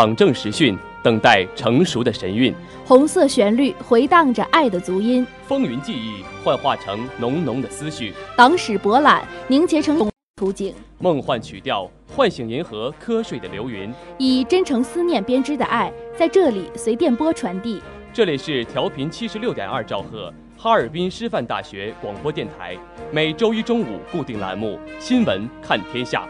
党政实训，等待成熟的神韵；红色旋律回荡着爱的足音，风云记忆幻化成浓浓的思绪；党史博览凝结成图景；梦幻曲调唤醒银河瞌睡的流云；以真诚思念编织的爱，在这里随电波传递。这里是调频七十六点二兆赫，哈尔滨师范大学广播电台，每周一中午固定栏目《新闻看天下》。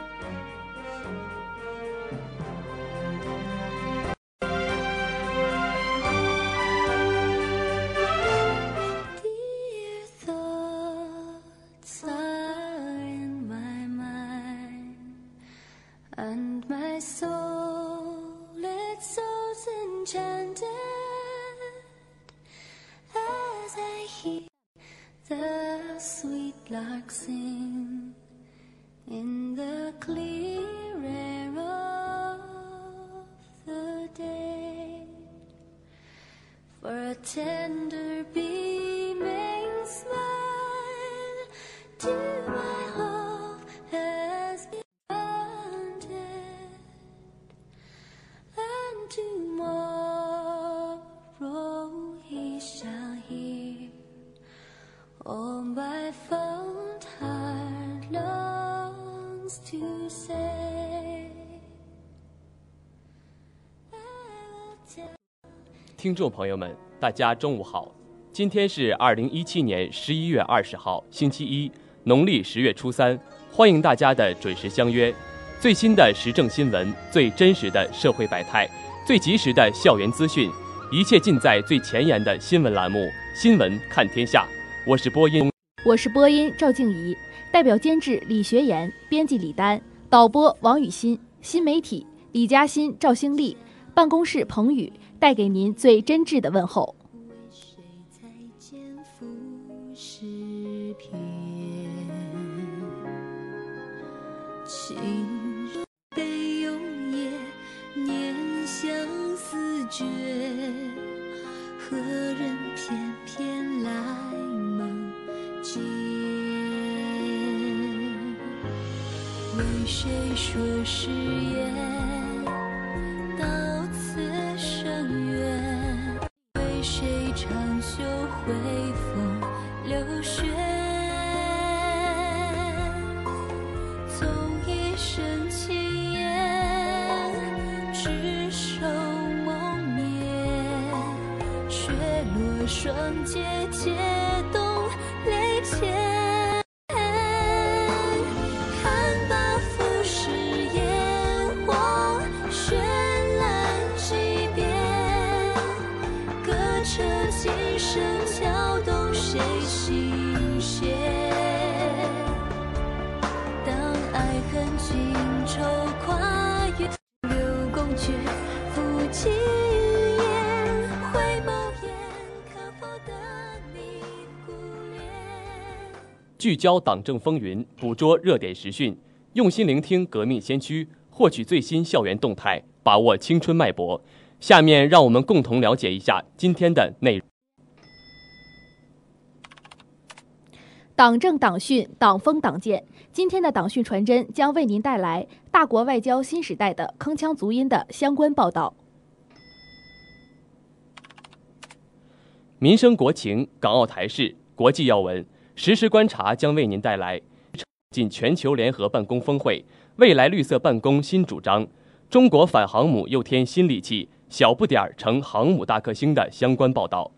Tender 听众朋友们，大家中午好，今天是二零一七年十一月二十号，星期一，农历十月初三，欢迎大家的准时相约。最新的时政新闻，最真实的社会百态，最及时的校园资讯，一切尽在最前沿的新闻栏目《新闻看天下》。我是播音，我是播音赵静怡，代表监制李学言，编辑李丹，导播王雨欣，新媒体李嘉欣、赵兴丽，办公室彭宇，带给您最真挚的问候。为谁再见浮世片？情若被永夜，念相思诀。何人偏偏来梦见？为谁说誓言？爱恨情仇跨越六宫阙，抚琴言，回眸眼，可否得你顾恋？聚焦党政风云，捕捉热点时讯，用心聆听革命先驱，获取最新校园动态，把握青春脉搏。下面让我们共同了解一下今天的内容。党政党训，党风党建。今天的党训传真将为您带来大国外交新时代的铿锵足音的相关报道。民生国情、港澳台事、国际要闻、实时观察将为您带来进全球联合办公峰会、未来绿色办公新主张、中国反航母又添新利器，小不点儿成航母大克星的相关报道。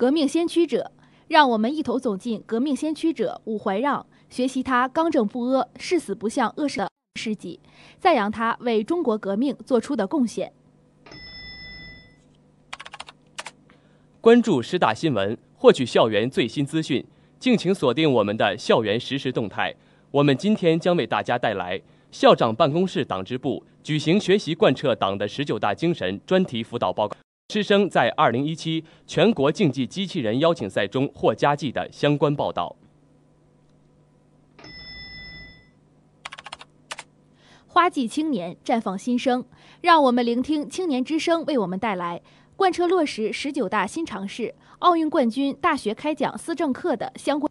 革命先驱者，让我们一同走进革命先驱者伍怀让，学习他刚正不阿、誓死不向恶事的事迹，赞扬他为中国革命做出的贡献。关注师大新闻，获取校园最新资讯，敬请锁定我们的校园实时动态。我们今天将为大家带来校长办公室党支部举行学习贯彻党的十九大精神专题辅导报告。师生在二零一七全国竞技机器人邀请赛中获佳绩的相关报道。花季青年绽放新生，让我们聆听青年之声为我们带来贯彻落实十九大新尝试、奥运冠军大学开讲思政课的相关。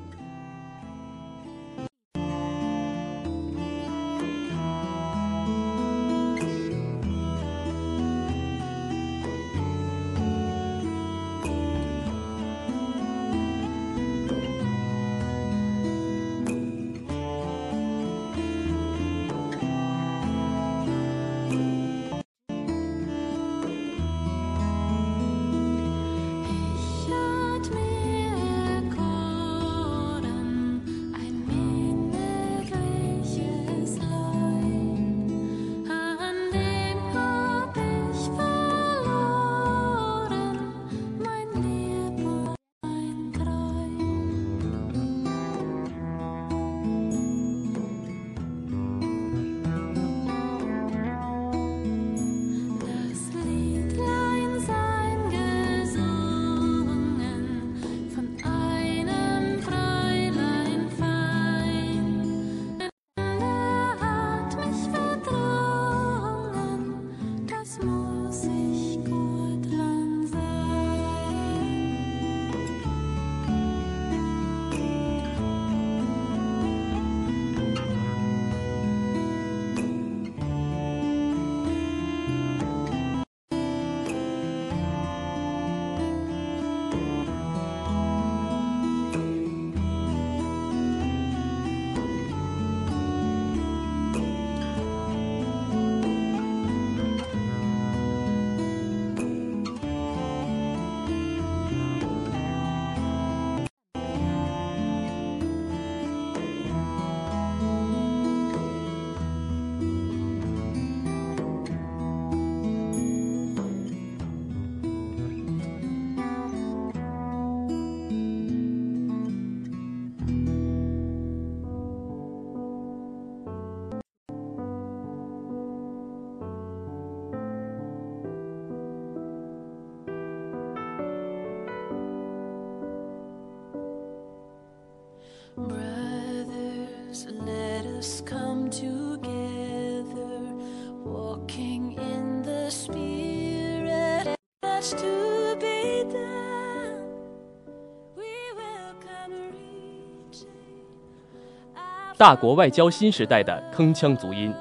大国外交新时代的铿锵足音，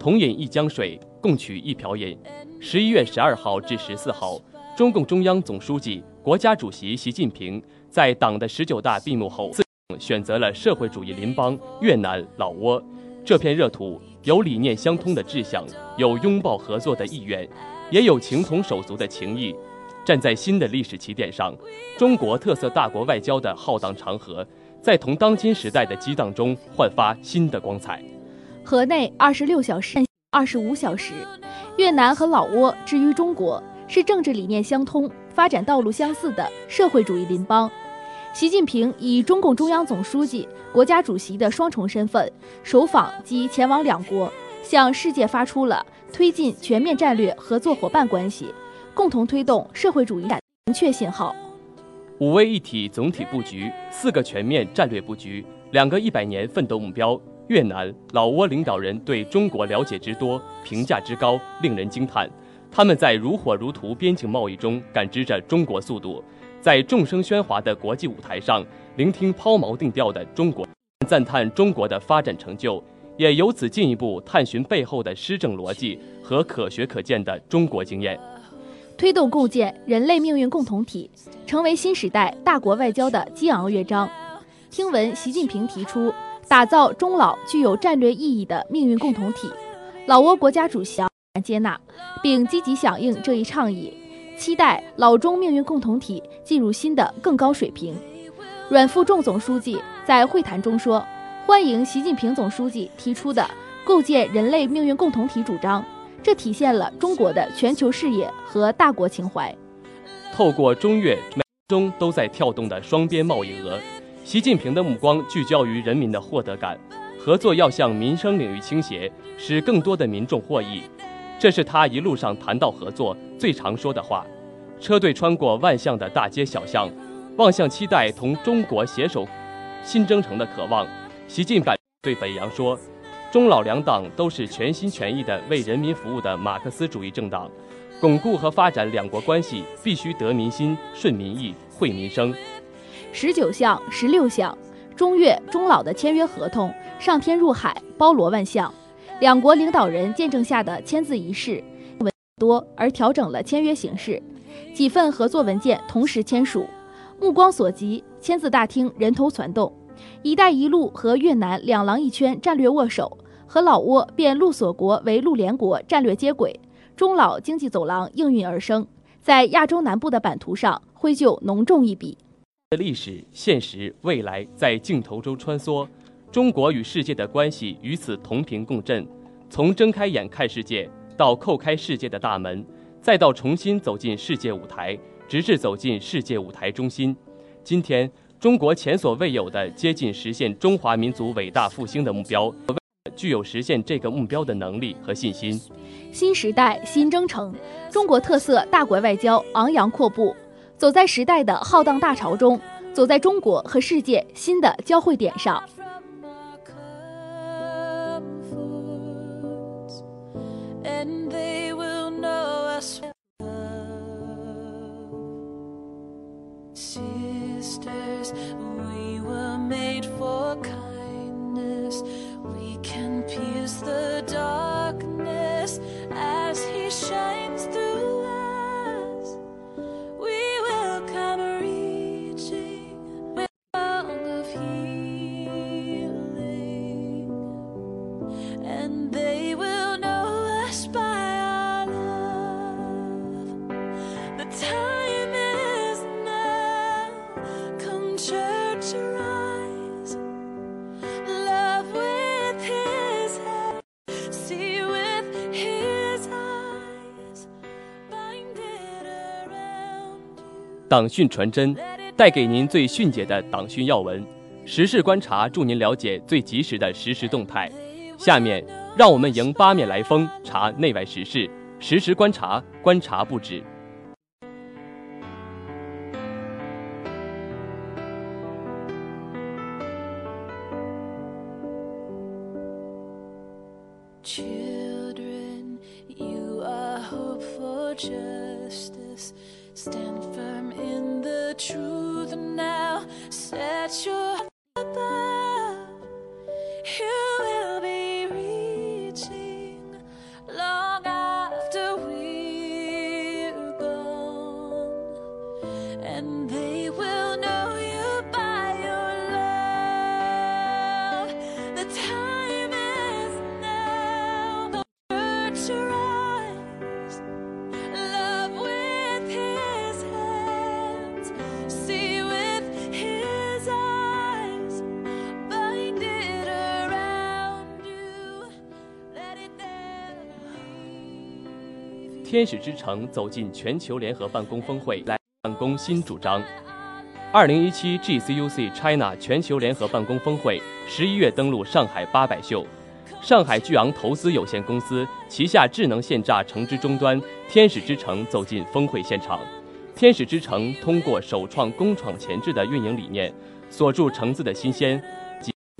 同饮一江水，共取一瓢饮。十一月十二号至十四号，中共中央总书记、国家主席习近平在党的十九大闭幕后，选择了社会主义邻邦越南、老挝。这片热土有理念相通的志向，有拥抱合作的意愿，也有情同手足的情谊。站在新的历史起点上，中国特色大国外交的浩荡长河，在同当今时代的激荡中焕发新的光彩。河内二十六小时、二十五小时，越南和老挝至于中国是政治理念相通、发展道路相似的社会主义邻邦。习近平以中共中央总书记、国家主席的双重身份首访及前往两国，向世界发出了推进全面战略合作伙伴关系、共同推动社会主义的明确信号。五位一体总体布局，四个全面战略布局，两个一百年奋斗目标。越南、老挝领导人对中国了解之多、评价之高，令人惊叹。他们在如火如荼边境贸易中感知着中国速度。在众声喧哗的国际舞台上，聆听抛锚定调的中国，赞叹中国的发展成就，也由此进一步探寻背后的施政逻辑和可学可见的中国经验，推动构建人类命运共同体，成为新时代大国外交的激昂乐章。听闻习近平提出打造中老具有战略意义的命运共同体，老挝国家主席接纳，并积极响应这一倡议。期待老中命运共同体进入新的更高水平。阮富仲总书记在会谈中说：“欢迎习近平总书记提出的构建人类命运共同体主张，这体现了中国的全球视野和大国情怀。”透过中越中都在跳动的双边贸易额，习近平的目光聚焦于人民的获得感，合作要向民生领域倾斜，使更多的民众获益。这是他一路上谈到合作最常说的话。车队穿过万象的大街小巷，望向期待同中国携手新征程的渴望。习近平对北洋说：“中老两党都是全心全意的为人民服务的马克思主义政党，巩固和发展两国关系必须得民心、顺民意、惠民生。”十九项、十六项中越、中老的签约合同上天入海，包罗万象。两国领导人见证下的签字仪式，文多而调整了签约形式，几份合作文件同时签署，目光所及，签字大厅人头攒动。“一带一路”和越南两廊一圈战略握手，和老挝变陆锁国为陆联国战略接轨，中老经济走廊应运而生，在亚洲南部的版图上挥就浓重一笔。历史、现实、未来在镜头中穿梭。中国与世界的关系与此同频共振，从睁开眼看世界到叩开世界的大门，再到重新走进世界舞台，直至走进世界舞台中心。今天，中国前所未有的接近实现中华民族伟大复兴的目标，具有实现这个目标的能力和信心。新时代新征程，中国特色大国外交昂扬阔步，走在时代的浩荡大潮中，走在中国和世界新的交汇点上。is the 党讯传真，带给您最迅捷的党讯要闻；时事观察，助您了解最及时的实时动态。下面，让我们迎八面来风，查内外时事，实时观察，观察不止。天使之城走进全球联合办公峰会，来办公新主张。二零一七 GCUC China 全球联合办公峰会十一月登陆上海八百秀，上海巨昂投资有限公司旗下智能限榨橙汁终端天使之城走进峰会现场。天使之城通过首创工厂前置的运营理念，锁住橙子的新鲜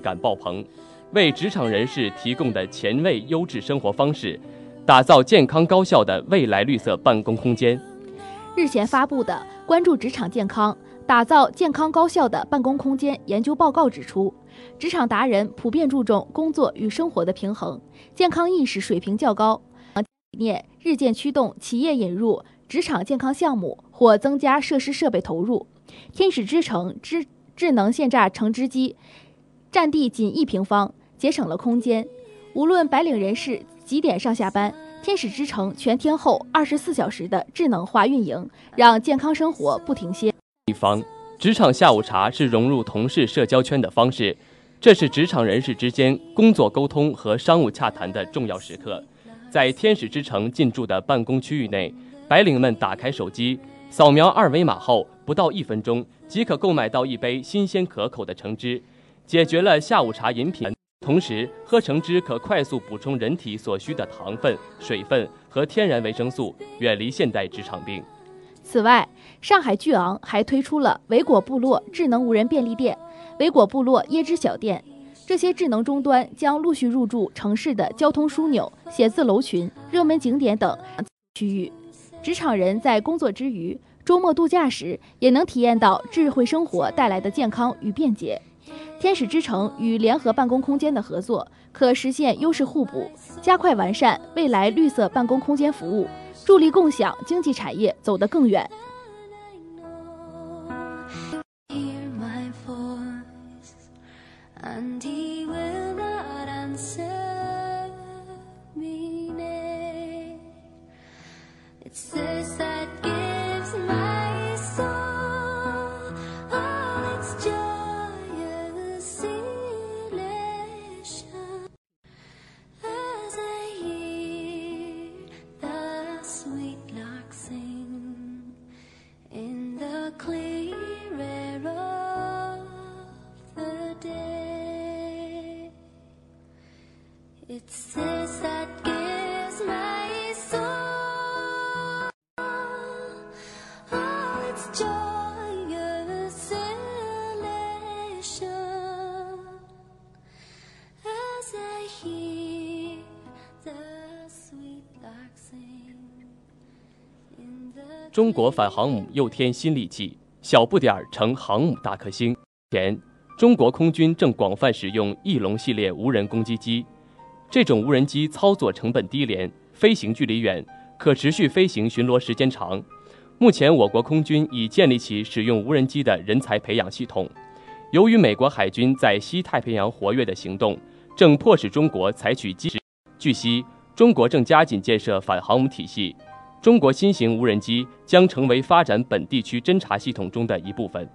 感爆棚，为职场人士提供的前卫优质生活方式，打造健康高效的未来绿色办公空间。日前发布的《关注职场健康，打造健康高效的办公空间》研究报告指出，职场达人普遍注重工作与生活的平衡，健康意识水平较高，理念日渐驱动企业引入职场健康项目或增加设施设备投入。天使之城智智能现榨橙汁机，占地仅一平方，节省了空间。无论白领人士几点上下班，天使之城全天候二十四小时的智能化运营，让健康生活不停歇。一方，职场下午茶是融入同事社交圈的方式，这是职场人士之间工作沟通和商务洽谈的重要时刻。在天使之城进驻的办公区域内，白领们打开手机，扫描二维码后，不到一分钟即可购买到一杯新鲜可口的橙汁，解决了下午茶饮品。同时，喝橙汁可快速补充人体所需的糖分、水分和天然维生素，远离现代职场病。此外，上海巨昂还推出了维果部落智能无人便利店、维果部落椰汁小店。这些智能终端将陆续入驻城市的交通枢纽、写字楼群、热门景点等区域。职场人在工作之余、周末度假时，也能体验到智慧生活带来的健康与便捷。天使之城与联合办公空间的合作，可实现优势互补，加快完善未来绿色办公空间服务，助力共享经济产业走得更远。中国反航母又添新利器，小不点儿成航母大克星。前，中国空军正广泛使用翼龙系列无人攻击机，这种无人机操作成本低廉，飞行距离远，可持续飞行巡逻时间长。目前，我国空军已建立起使用无人机的人才培养系统。由于美国海军在西太平洋活跃的行动，正迫使中国采取机制。据悉，中国正加紧建设反航母体系。中国新型无人机将成为发展本地区侦察系统中的一部分。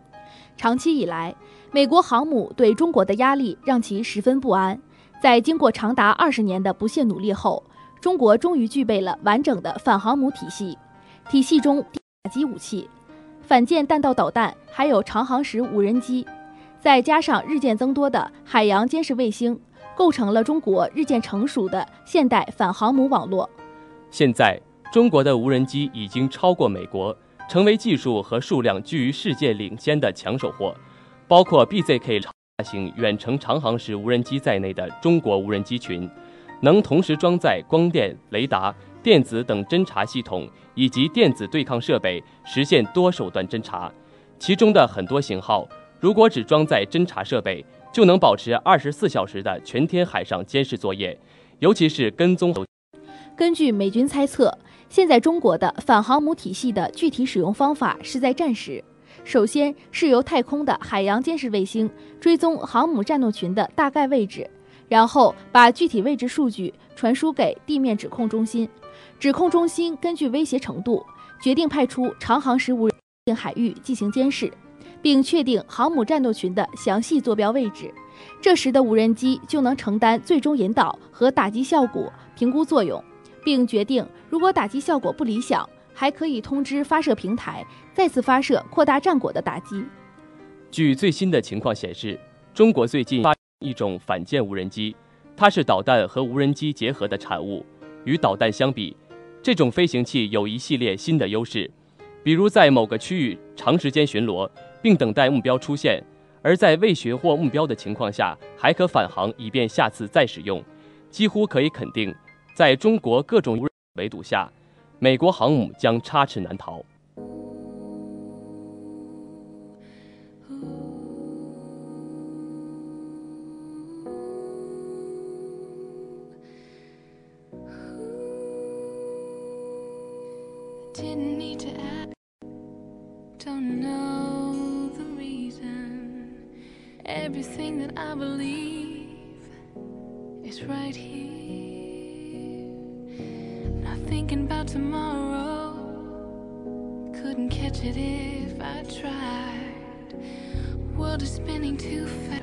长期以来，美国航母对中国的压力让其十分不安。在经过长达二十年的不懈努力后，中国终于具备了完整的反航母体系。体系中，打击武器、反舰弹道导弹，还有长航时无人机，再加上日渐增多的海洋监视卫星，构成了中国日渐成熟的现代反航母网络。现在，中国的无人机已经超过美国，成为技术和数量居于世界领先的抢手货。包括 BZK 大型远程长航时无人机在内的中国无人机群，能同时装载光电、雷达、电子等侦察系统以及电子对抗设备，实现多手段侦察。其中的很多型号，如果只装载侦察设备，就能保持二十四小时的全天海上监视作业，尤其是跟踪。根据美军猜测，现在中国的反航母体系的具体使用方法是在战时，首先是由太空的海洋监视卫星追踪航母战斗群的大概位置，然后把具体位置数据传输给地面指控中心，指控中心根据威胁程度决定派出长航时无人海域进行监视，并确定航母战斗群的详细坐标位置，这时的无人机就能承担最终引导和打击效果评估作用。并决定，如果打击效果不理想，还可以通知发射平台再次发射扩大战果的打击。据最新的情况显示，中国最近发一种反舰无人机，它是导弹和无人机结合的产物。与导弹相比，这种飞行器有一系列新的优势，比如在某个区域长时间巡逻，并等待目标出现；而在未寻获目标的情况下，还可返航以便下次再使用。几乎可以肯定。在中国各种围堵下，美国航母将插翅难逃。Thinking about tomorrow. Couldn't catch it if I tried. World is spinning too fast.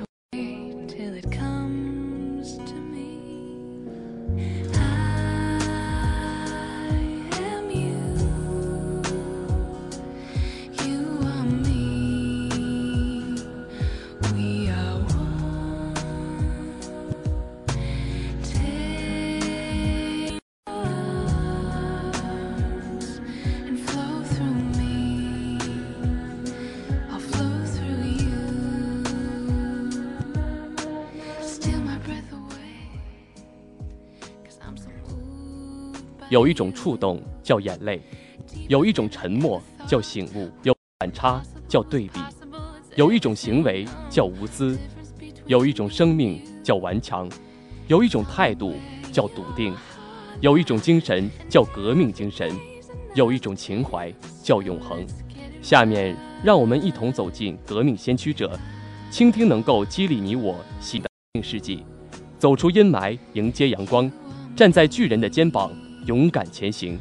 有一种触动叫眼泪，有一种沉默叫醒悟，有反差叫对比，有一种行为叫无私，有一种生命叫顽强，有一种态度叫笃定，有一种精神叫革命精神，有一种情怀叫永恒。下面，让我们一同走进革命先驱者，倾听能够激励你我喜的革命事迹，走出阴霾，迎接阳光，站在巨人的肩膀，勇敢前行。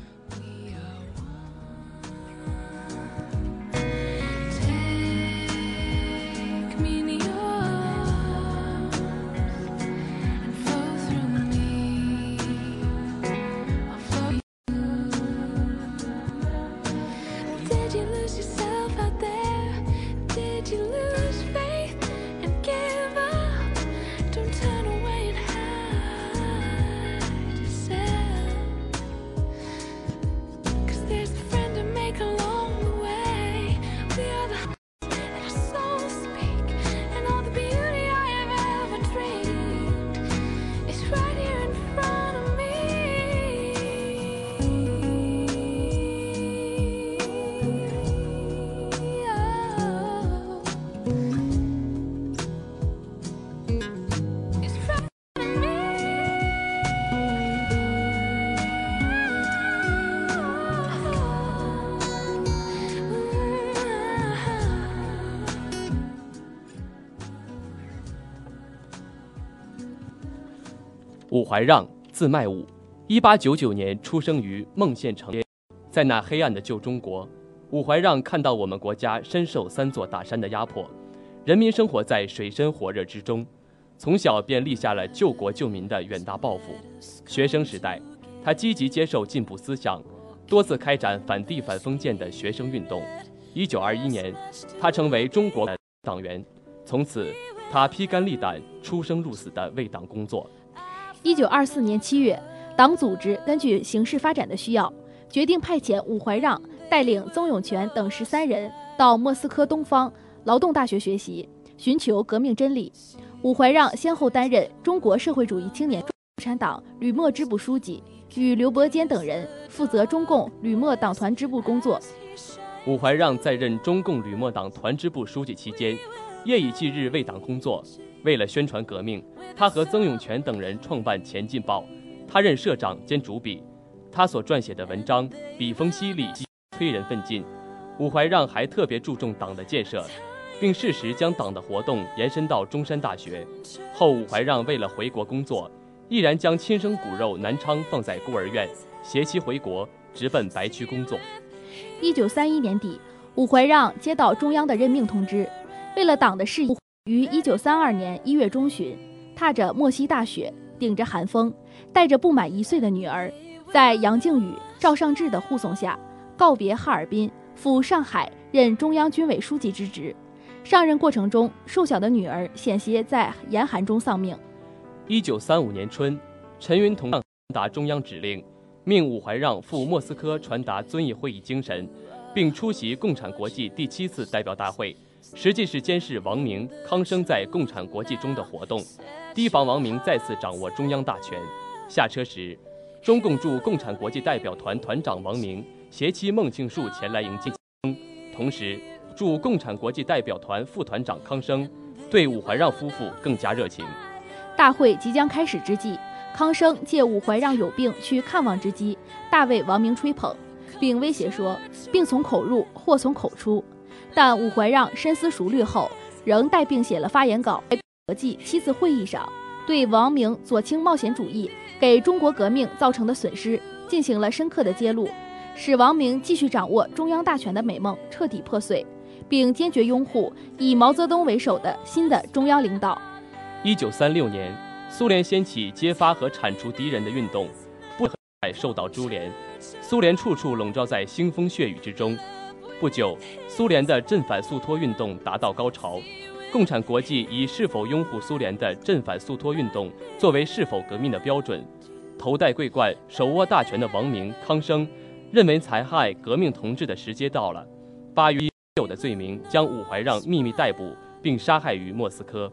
怀让，字迈武，一八九九年出生于孟县城。在那黑暗的旧中国，伍怀让看到我们国家深受三座大山的压迫，人民生活在水深火热之中，从小便立下了救国救民的远大抱负。学生时代，他积极接受进步思想，多次开展反帝反封建的学生运动。一九二一年，他成为中国党员，从此他披肝沥胆、出生入死地为党工作。一九二四年七月，党组织根据形势发展的需要，决定派遣伍怀让带领曾永权等十三人到莫斯科东方劳动大学学习，寻求革命真理。伍怀让先后担任中国社会主义青年共产党旅莫支部书记、与刘伯坚等人负责中共吕莫党团支部工作。伍怀让在任中共吕莫党团支部书记期间，夜以继日为党工作。为了宣传革命，他和曾永权等人创办《前进报》，他任社长兼主笔。他所撰写的文章笔锋犀利，催人奋进。伍怀让还特别注重党的建设，并适时将党的活动延伸到中山大学。后伍怀让为了回国工作，毅然将亲生骨肉南昌放在孤儿院，携妻回国，直奔白区工作。一九三一年底，伍怀让接到中央的任命通知，为了党的事业，于一九三二年一月中旬，踏着莫西大雪，顶着寒风，带着不满一岁的女儿。在杨靖宇、赵尚志的护送下，告别哈尔滨，赴上海任中央军委书记之职。上任过程中，瘦小的女儿险些在严寒中丧命。一九三五年春，陈云同传达中央指令，命伍怀让赴莫斯科传达遵义会议精神，并出席共产国际第七次代表大会，实际是监视王明、康生在共产国际中的活动，提防王明再次掌握中央大权。下车时。中共驻共产国际代表团团长王明携妻孟庆树前来迎接，同时驻共产国际代表团副团长康生对伍怀让夫妇更加热情。大会即将开始之际，康生借伍怀让有病去看望之机，大为王明吹捧，并威胁说：“病从口入，祸从口出。”但伍怀让深思熟虑后，仍带病写了发言稿。在国际七次会议上，对王明左倾冒险主义。给中国革命造成的损失进行了深刻的揭露，使王明继续掌握中央大权的美梦彻底破碎，并坚决拥护以毛泽东为首的新的中央领导。一九三六年，苏联掀起揭发和铲除敌人的运动，不受到株连，苏联处处笼罩在腥风血雨之中。不久，苏联的镇反肃托运动达到高潮。共产国际以是否拥护苏联的镇反肃托运动作为是否革命的标准，头戴桂冠、手握大权的王明、康生认为残害革命同志的时间到了，八月有的罪名将武怀让秘密逮捕并杀害于莫斯科。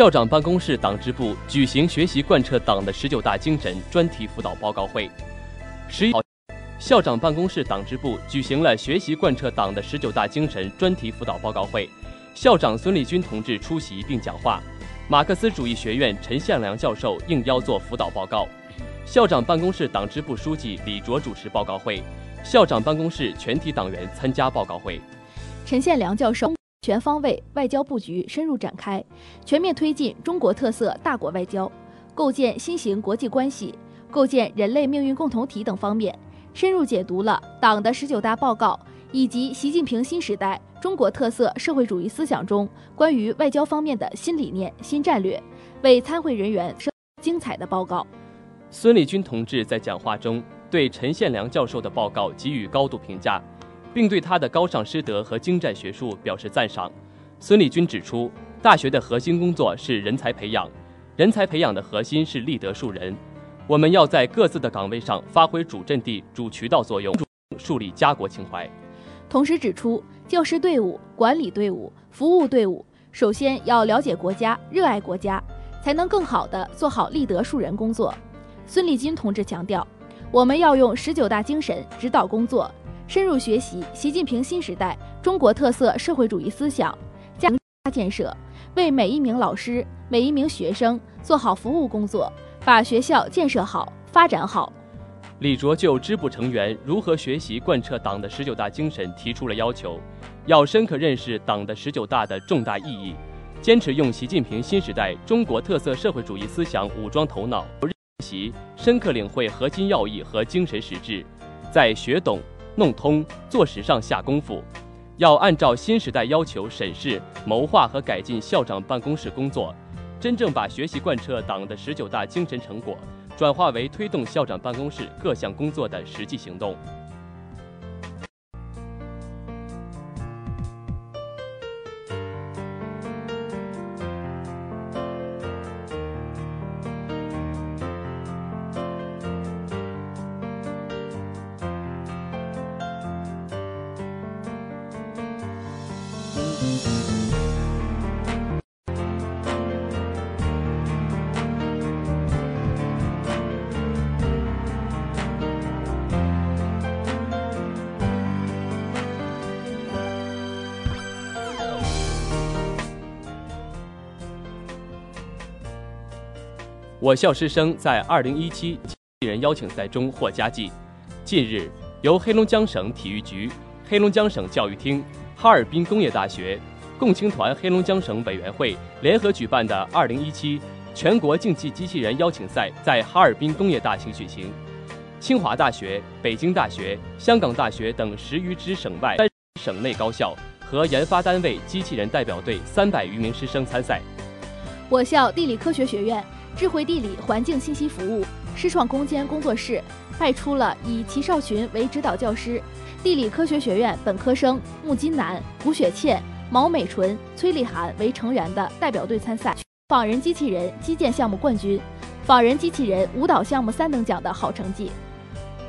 校长办公室党支部举行学习贯彻党的十九大精神专题辅导报告会。十一，校长办公室党支部举行了学习贯彻党的十九大精神专题辅导报告会，校长孙立军同志出席并讲话，马克思主义学院陈向良教授应邀做辅导报告。校长办公室党支部书记李卓主持报告会，校长办公室全体党员参加报告会。陈宪良教授全方位外交布局深入展开，全面推进中国特色大国外交，构建新型国际关系，构建人类命运共同体等方面，深入解读了党的十九大报告以及习近平新时代中国特色社会主义思想中关于外交方面的新理念、新战略，为参会人员生精彩的报告。孙立军同志在讲话中对陈宪良教授的报告给予高度评价，并对他的高尚师德和精湛学术表示赞赏。孙立军指出，大学的核心工作是人才培养，人才培养的核心是立德树人。我们要在各自的岗位上发挥主阵地、主渠道作用，树立家国情怀。同时指出，教师队伍、管理队伍、服务队伍，首先要了解国家、热爱国家，才能更好地做好立德树人工作。孙立军同志强调，我们要用十九大精神指导工作，深入学习习近平新时代中国特色社会主义思想，加强建设，为每一名老师、每一名学生做好服务工作，把学校建设好、发展好。李卓就支部成员如何学习贯彻党的十九大精神提出了要求，要深刻认识党的十九大的重大意义，坚持用习近平新时代中国特色社会主义思想武装头脑。学习深刻领会核心要义和精神实质，在学懂、弄通、做实上下功夫。要按照新时代要求审视、谋划和改进校长办公室工作，真正把学习贯彻党的十九大精神成果，转化为推动校长办公室各项工作的实际行动。我校师生在二零一七机器人邀请赛中获佳绩。近日，由黑龙江省体育局、黑龙江省教育厅、哈尔滨工业大学、共青团黑龙江省委员会联合举办的二零一七全国竞技机器人邀请赛在哈尔滨工业大厅举行。清华大学、北京大学、香港大学等十余支省外、省内高校和研发单位机器人代表队三百余名师生参赛。我校地理科学学院。智慧地理环境信息服务师创空间工作室派出了以齐少群为指导教师，地理科学学院本科生穆金南、胡雪倩、毛美纯、崔丽涵为成员的代表队参赛，仿人机器人击剑项目冠军，仿人机器人舞蹈项目三等奖的好成绩。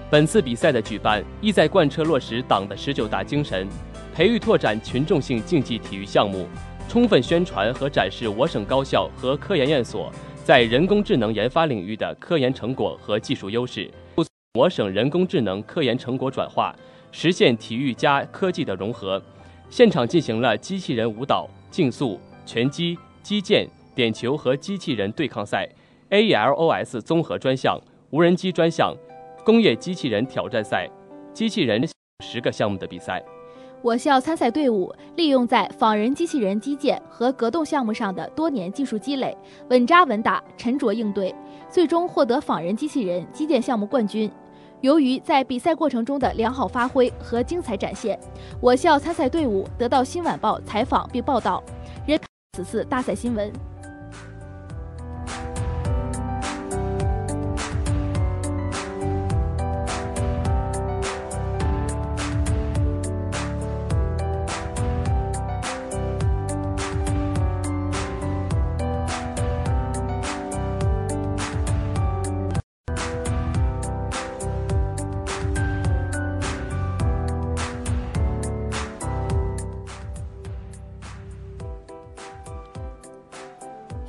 本次比赛的举办意在贯彻落实党的十九大精神，培育拓展群众性竞技体育项目，充分宣传和展示我省高校和科研院所。在人工智能研发领域的科研成果和技术优势，我省人工智能科研成果转化，实现体育加科技的融合。现场进行了机器人舞蹈、竞速、拳击、击剑、点球和机器人对抗赛、A L O S 综合专项、无人机专项、工业机器人挑战赛、机器人十个项目的比赛。我校参赛队伍利用在仿人机器人击剑和格斗项目上的多年技术积累，稳扎稳打、沉着应对，最终获得仿人机器人击剑项目冠军。由于在比赛过程中的良好发挥和精彩展现，我校参赛队伍得到《新晚报》采访并报道，人此次大赛新闻。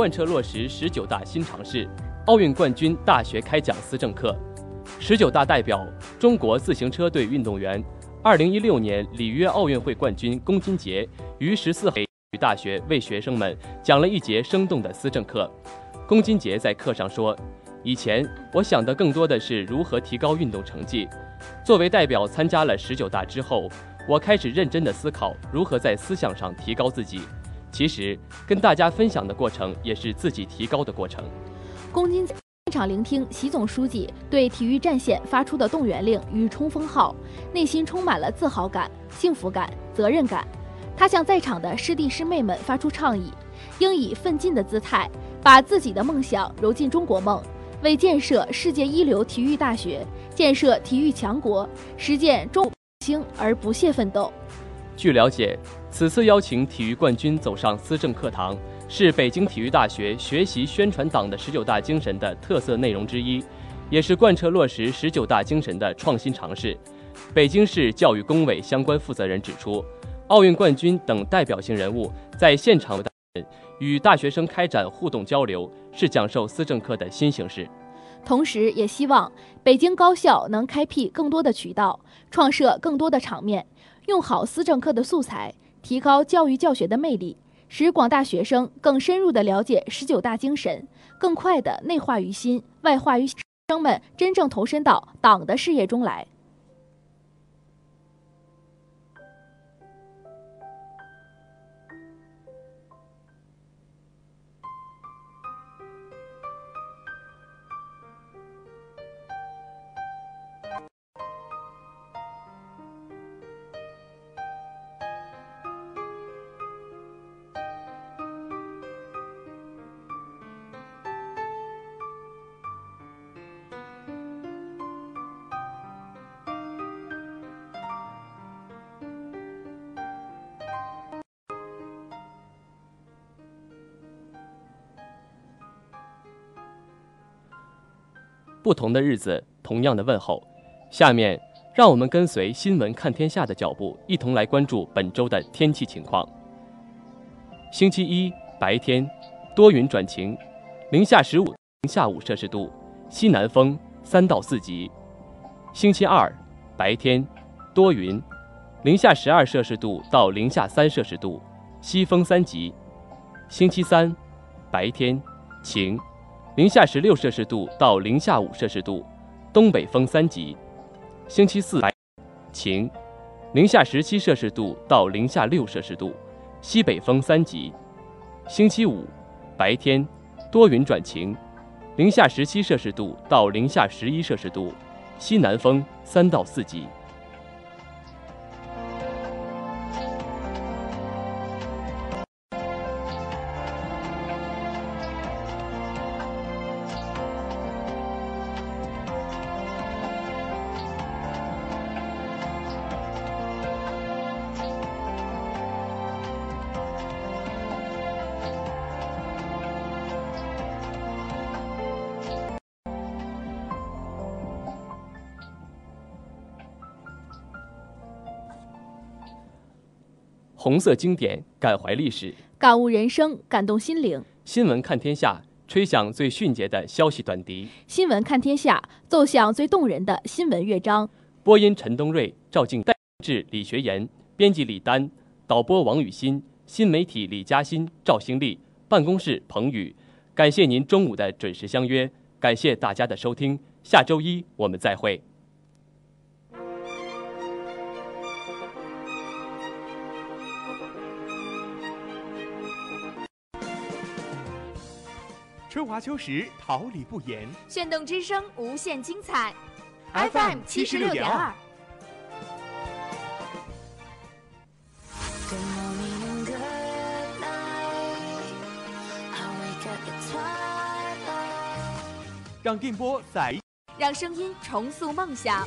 贯彻落实十九大新尝试，奥运冠军大学开讲思政课。十九大代表中国自行车队运动员、二零一六年里约奥运会冠军龚金杰于十四号体育大学为学生们讲了一节生动的思政课。龚金杰在课上说：“以前我想的更多的是如何提高运动成绩。作为代表参加了十九大之后，我开始认真的思考如何在思想上提高自己。”其实，跟大家分享的过程也是自己提高的过程。龚金现场聆听习总书记对体育战线发出的动员令与冲锋号，内心充满了自豪感、幸福感、责任感。他向在场的师弟师妹们发出倡议：应以奋进的姿态，把自己的梦想揉进中国梦，为建设世界一流体育大学、建设体育强国、实践中兴而不懈奋斗。据了解。此次邀请体育冠军走上思政课堂，是北京体育大学学习宣传党的十九大精神的特色内容之一，也是贯彻落实十九大精神的创新尝试。北京市教育工委相关负责人指出，奥运冠军等代表性人物在现场与大学生开展互动交流，是讲授思政课的新形式。同时，也希望北京高校能开辟更多的渠道，创设更多的场面，用好思政课的素材。提高教育教学的魅力，使广大学生更深入地了解十九大精神，更快地内化于心、外化于生们，真正投身到党的事业中来。不同的日子，同样的问候。下面，让我们跟随新闻看天下的脚步，一同来关注本周的天气情况。星期一白天，多云转晴，零下十五零下五摄氏度，西南风三到四级。星期二白天，多云，零下十二摄氏度到零下三摄氏度，西风三级。星期三白天，晴。零下十六摄氏度到零下五摄氏度，东北风三级。星期四晴，零下十七摄氏度到零下六摄氏度，西北风三级。星期五白天多云转晴，零下十七摄氏度到零下十一摄氏度，西南风三到四级。红色经典，感怀历史，感悟人生，感动心灵。新闻看天下，吹响最迅捷的消息短笛。新闻看天下，奏响最动人的新闻乐章。播音：陈东瑞、赵静、代志李学言，编辑李丹，导播王雨欣，新媒体李嘉欣、赵兴利，办公室彭宇。感谢您中午的准时相约，感谢大家的收听。下周一我们再会。华秋实，桃李不言。炫动之声，无限精彩。FM 七十六点二。让电波在，让声音重塑梦想。